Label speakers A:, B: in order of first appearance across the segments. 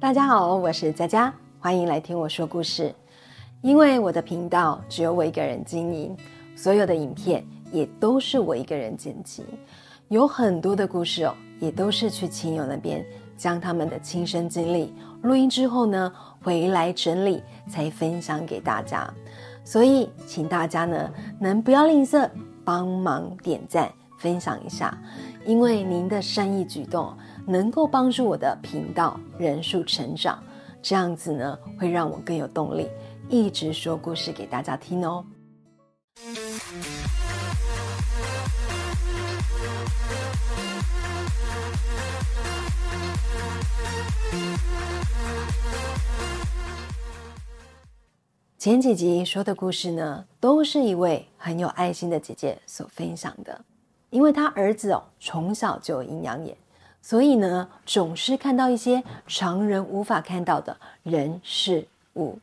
A: 大家好，我是佳佳，欢迎来听我说故事。因为我的频道只有我一个人经营，所有的影片也都是我一个人剪辑，有很多的故事哦，也都是去亲友那边将他们的亲身经历录音之后呢，回来整理才分享给大家。所以，请大家呢能不要吝啬，帮忙点赞分享一下，因为您的善意举动。能够帮助我的频道人数成长，这样子呢会让我更有动力，一直说故事给大家听哦。前几集说的故事呢，都是一位很有爱心的姐姐所分享的，因为她儿子哦从小就有阴阳眼。所以呢，总是看到一些常人无法看到的人事物。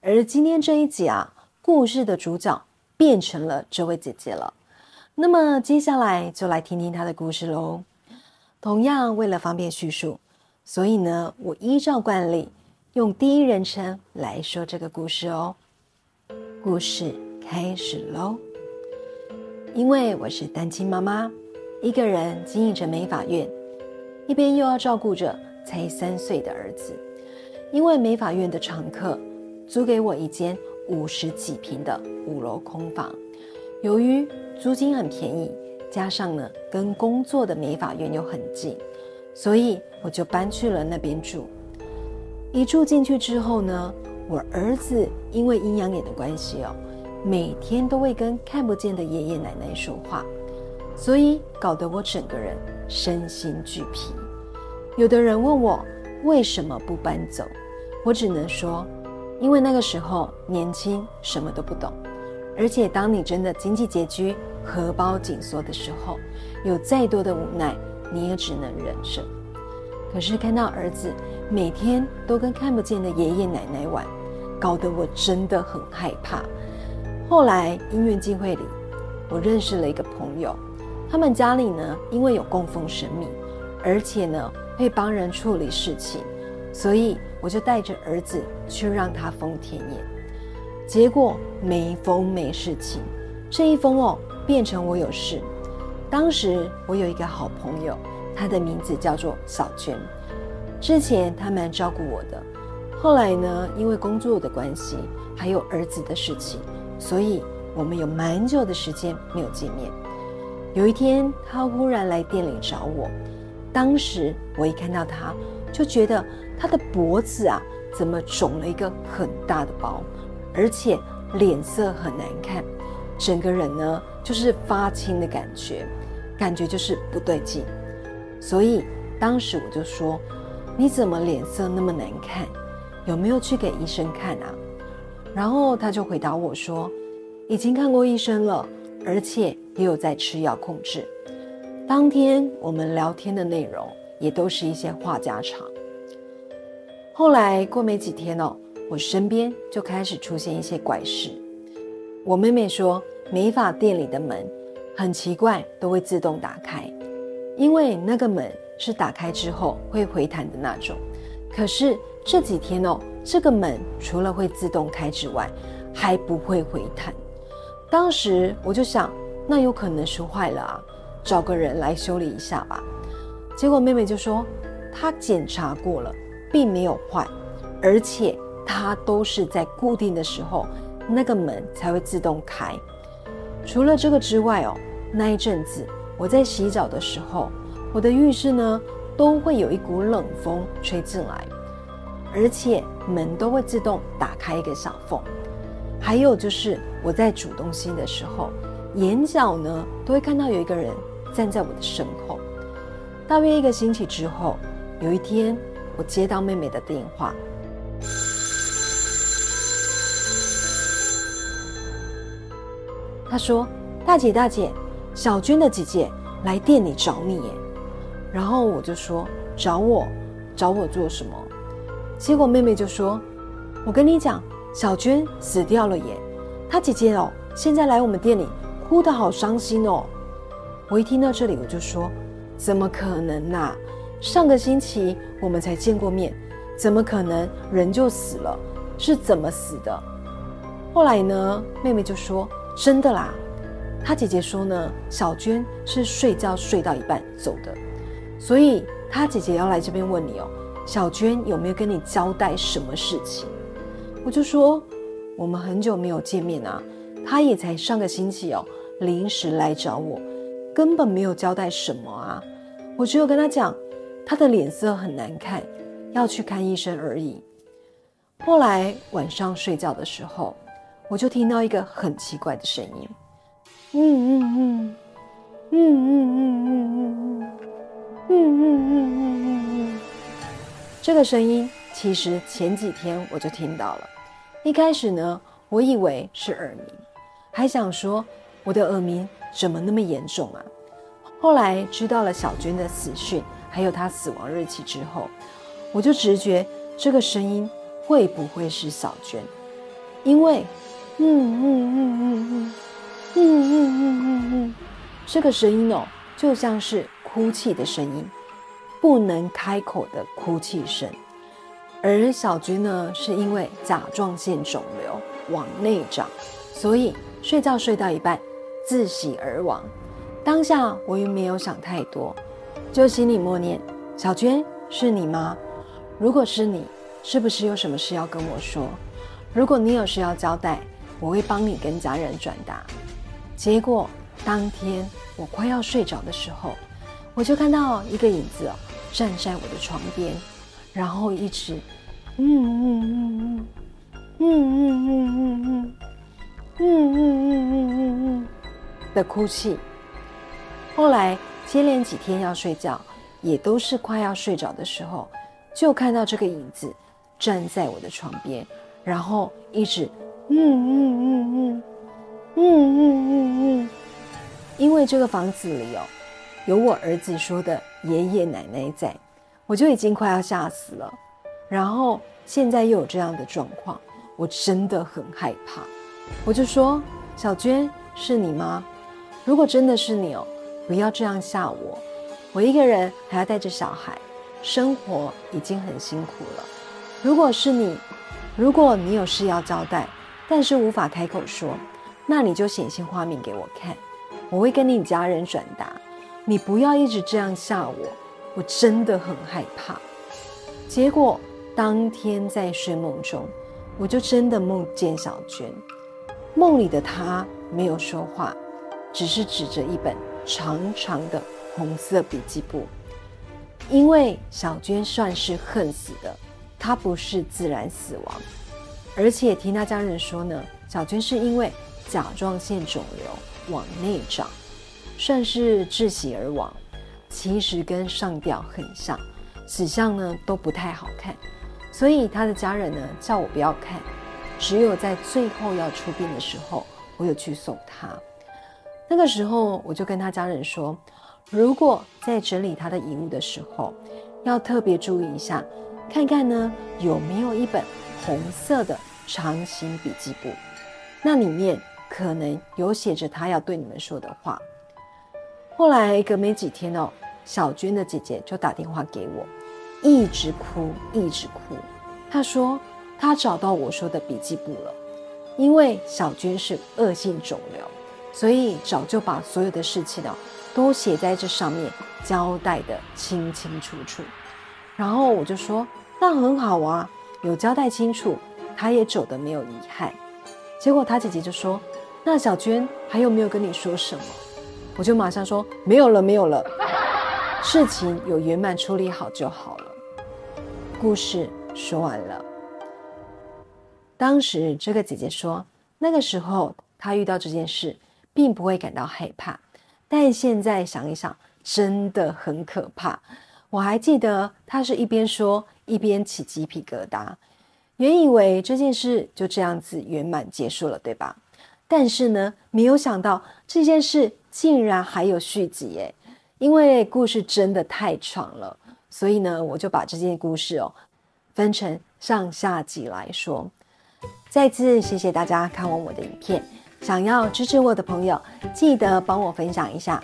A: 而今天这一集啊，故事的主角变成了这位姐姐了。那么接下来就来听听她的故事喽。同样为了方便叙述，所以呢，我依照惯例用第一人称来说这个故事哦。故事开始喽。因为我是单亲妈妈，一个人经营着美发院。一边又要照顾着才三岁的儿子，因为美法院的常客租给我一间五十几平的五楼空房，由于租金很便宜，加上呢跟工作的美法院又很近，所以我就搬去了那边住。一住进去之后呢，我儿子因为阴阳眼的关系哦，每天都会跟看不见的爷爷奶奶说话，所以搞得我整个人身心俱疲。有的人问我为什么不搬走，我只能说，因为那个时候年轻，什么都不懂。而且当你真的经济拮据、荷包紧缩的时候，有再多的无奈，你也只能忍受。可是看到儿子每天都跟看不见的爷爷奶奶玩，搞得我真的很害怕。后来因缘际会里，我认识了一个朋友，他们家里呢，因为有供奉神明，而且呢。会帮人处理事情，所以我就带着儿子去让他封天眼。结果没封没事情，这一封哦变成我有事。当时我有一个好朋友，他的名字叫做小娟，之前他蛮照顾我的。后来呢，因为工作的关系，还有儿子的事情，所以我们有蛮久的时间没有见面。有一天，他忽然来店里找我。当时我一看到他，就觉得他的脖子啊，怎么肿了一个很大的包，而且脸色很难看，整个人呢就是发青的感觉，感觉就是不对劲。所以当时我就说：“你怎么脸色那么难看？有没有去给医生看啊？”然后他就回答我说：“已经看过医生了，而且也有在吃药控制。”当天我们聊天的内容也都是一些话家常。后来过没几天哦，我身边就开始出现一些怪事。我妹妹说，美发店里的门很奇怪，都会自动打开，因为那个门是打开之后会回弹的那种。可是这几天哦，这个门除了会自动开之外，还不会回弹。当时我就想，那有可能是坏了啊。找个人来修理一下吧。结果妹妹就说，她检查过了，并没有坏，而且它都是在固定的时候，那个门才会自动开。除了这个之外哦，那一阵子我在洗澡的时候，我的浴室呢都会有一股冷风吹进来，而且门都会自动打开一个小缝。还有就是我在煮东西的时候，眼角呢都会看到有一个人。站在我的身后。大约一个星期之后，有一天，我接到妹妹的电话。她说：“大姐，大姐，小娟的姐姐来店里找你耶。”然后我就说：“找我？找我做什么？”结果妹妹就说：“我跟你讲，小娟死掉了耶。她姐姐哦，现在来我们店里，哭得好伤心哦。”我一听到这里，我就说：“怎么可能呐？上个星期我们才见过面，怎么可能人就死了？是怎么死的？后来呢，妹妹就说：“真的啦。”她姐姐说呢，小娟是睡觉睡到一半走的，所以她姐姐要来这边问你哦，小娟有没有跟你交代什么事情？我就说我们很久没有见面啊，他也才上个星期哦，临时来找我，根本没有交代什么啊，我只有跟他讲，他的脸色很难看。要去看医生而已。后来晚上睡觉的时候，我就听到一个很奇怪的声音，嗯嗯嗯，嗯嗯嗯嗯嗯嗯，嗯嗯嗯嗯嗯嗯。这个声音其实前几天我就听到了。一开始呢，我以为是耳鸣，还想说我的耳鸣怎么那么严重啊？后来知道了小娟的死讯，还有她死亡日期之后。我就直觉这个声音会不会是小娟？因为，嗯嗯嗯嗯嗯，嗯嗯嗯嗯嗯，这个声音哦，就像是哭泣的声音，不能开口的哭泣声。而小娟呢，是因为甲状腺肿瘤往内长，所以睡觉睡到一半自喜而亡。当下我也没有想太多就心里默念小娟是你吗？如果是你是不是有什么事要跟我说？如果你有事要交代我会帮你跟家人转达。结果当天我快要睡着的时候我就看到一个影子站在我的床边然后一直嗯嗯嗯嗯嗯嗯嗯嗯嗯。嗯嗯嗯嗯嗯的哭泣。后来接连几天要睡觉，也都是快要睡着的时候。就看到这个影子站在我的床边，然后一直嗯嗯嗯嗯嗯嗯嗯嗯，因为这个房子里哦，有我儿子说的爷爷奶奶在，我就已经快要吓死了。然后现在又有这样的状况，我真的很害怕。我就说：“小娟，是你吗？如果真的是你哦，不要这样吓我，我一个人还要带着小孩。”生活已经很辛苦了。如果是你，如果你有事要交代，但是无法开口说，那你就显现画面给我看，我会跟你家人转达。你不要一直这样吓我，我真的很害怕。结果当天在睡梦中，我就真的梦见小娟。梦里的他没有说话，只是指着一本长长的红色笔记簿。因为小娟算是恨死的，她不是自然死亡，而且听她家人说呢，小娟是因为甲状腺肿瘤往内长，算是窒息而亡。其实跟上吊很像，死相呢都不太好看，所以她的家人呢叫我不要看，只有在最后要出殡的时候，我有去送他。那个时候我就跟他家人说。如果在整理他的遗物的时候，要特别注意一下，看看呢有没有一本红色的长形笔记簿，那里面可能有写着他要对你们说的话。后来隔没几天哦，小娟的姐姐就打电话给我，一直哭，一直哭。她说他找到我说的笔记簿了，因为小娟是恶性肿瘤，所以早就把所有的事情呢。都写在这上面，交代的清清楚楚。然后我就说：“那很好啊，有交代清楚，他也走的没有遗憾。”结果他姐姐就说：“那小娟还有没有跟你说什么？”我就马上说：“没有了，没有了，事情有圆满处理好就好了。”故事说完了。当时这个姐姐说，那个时候她遇到这件事，并不会感到害怕。但现在想一想，真的很可怕。我还记得她是一边说一边起鸡皮疙瘩，原以为这件事就这样子圆满结束了，对吧？但是呢，没有想到这件事竟然还有续集耶！因为故事真的太长了，所以呢，我就把这件故事哦分成上下集来说。再次谢谢大家看完我的影片。想要支持我的朋友，记得帮我分享一下。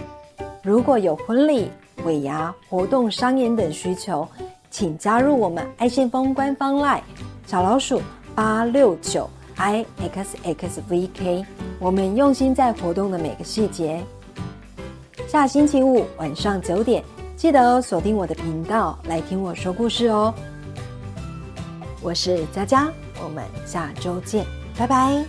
A: 如果有婚礼、尾牙、活动、商演等需求，请加入我们爱信封官方 LINE 小老鼠八六九 i x x v k，我们用心在活动的每个细节。下星期五晚上九点，记得锁定我的频道来听我说故事哦。我是佳佳，我们下周见，拜拜。